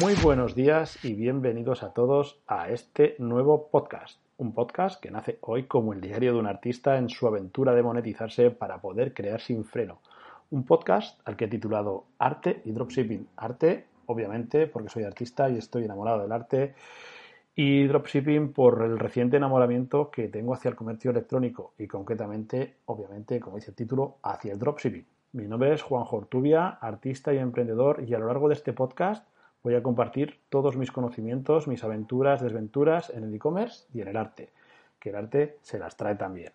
Muy buenos días y bienvenidos a todos a este nuevo podcast. Un podcast que nace hoy como el diario de un artista en su aventura de monetizarse para poder crear sin freno. Un podcast al que he titulado Arte y Dropshipping. Arte, obviamente, porque soy artista y estoy enamorado del arte. Y dropshipping por el reciente enamoramiento que tengo hacia el comercio electrónico y concretamente, obviamente, como dice el título, hacia el dropshipping. Mi nombre es Juan Jortubia, artista y emprendedor, y a lo largo de este podcast voy a compartir todos mis conocimientos, mis aventuras, desventuras en el e-commerce y en el arte, que el arte se las trae también.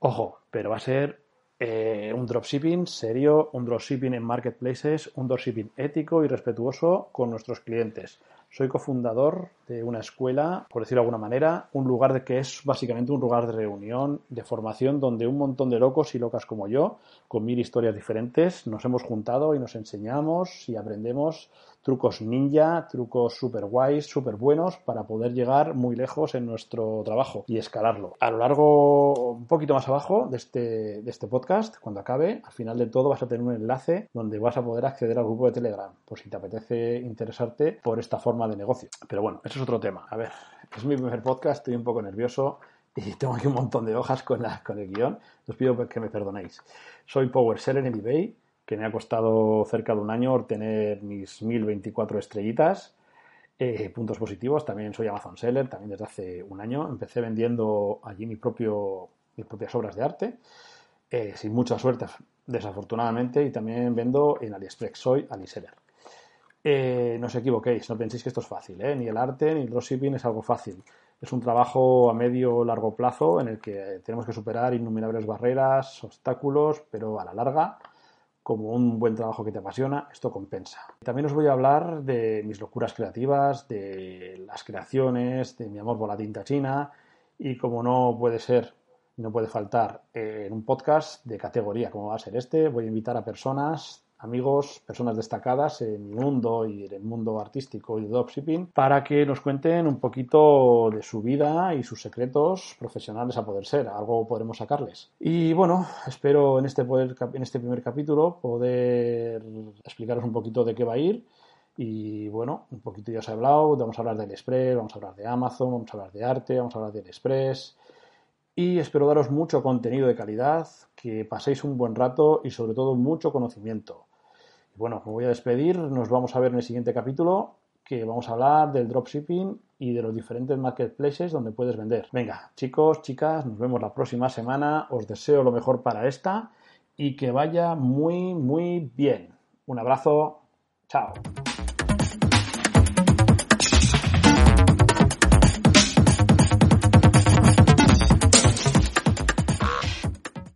Ojo, pero va a ser eh, un dropshipping serio, un dropshipping en marketplaces, un dropshipping ético y respetuoso con nuestros clientes. Soy cofundador de una escuela, por decirlo de alguna manera, un lugar que es básicamente un lugar de reunión, de formación, donde un montón de locos y locas como yo, con mil historias diferentes, nos hemos juntado y nos enseñamos y aprendemos trucos ninja, trucos super guays, super buenos para poder llegar muy lejos en nuestro trabajo y escalarlo. A lo largo, un poquito más abajo de este, de este podcast, cuando acabe, al final de todo vas a tener un enlace donde vas a poder acceder al grupo de Telegram, por si te apetece interesarte por esta forma de negocio. Pero bueno, eso es otro tema. A ver, es mi primer podcast, estoy un poco nervioso y tengo aquí un montón de hojas con, la, con el guion. Os pido que me perdonéis. Soy Power Seller en eBay que me ha costado cerca de un año obtener mis 1024 estrellitas. Eh, puntos positivos, también soy Amazon Seller, también desde hace un año. Empecé vendiendo allí mis propias obras de arte, eh, sin mucha suerte, desafortunadamente, y también vendo en AliExpress, soy AliSeller. Eh, no os equivoquéis, no penséis que esto es fácil, ni el arte ni el dropshipping es algo fácil. Es un trabajo a medio o largo plazo en el que tenemos que superar innumerables barreras, obstáculos, pero a la larga como un buen trabajo que te apasiona, esto compensa. También os voy a hablar de mis locuras creativas, de las creaciones, de mi amor por la tinta china y como no puede ser, no puede faltar en un podcast de categoría como va a ser este, voy a invitar a personas amigos, personas destacadas en mi mundo y en el mundo artístico y de dropshipping para que nos cuenten un poquito de su vida y sus secretos profesionales a poder ser. Algo podremos sacarles. Y bueno, espero en este, en este primer capítulo poder explicaros un poquito de qué va a ir. Y bueno, un poquito ya os he hablado, vamos a hablar del Express, vamos a hablar de Amazon, vamos a hablar de arte, vamos a hablar del Express. Y espero daros mucho contenido de calidad, que paséis un buen rato y sobre todo mucho conocimiento. Bueno, me voy a despedir. Nos vamos a ver en el siguiente capítulo que vamos a hablar del dropshipping y de los diferentes marketplaces donde puedes vender. Venga, chicos, chicas, nos vemos la próxima semana. Os deseo lo mejor para esta y que vaya muy, muy bien. Un abrazo. Chao.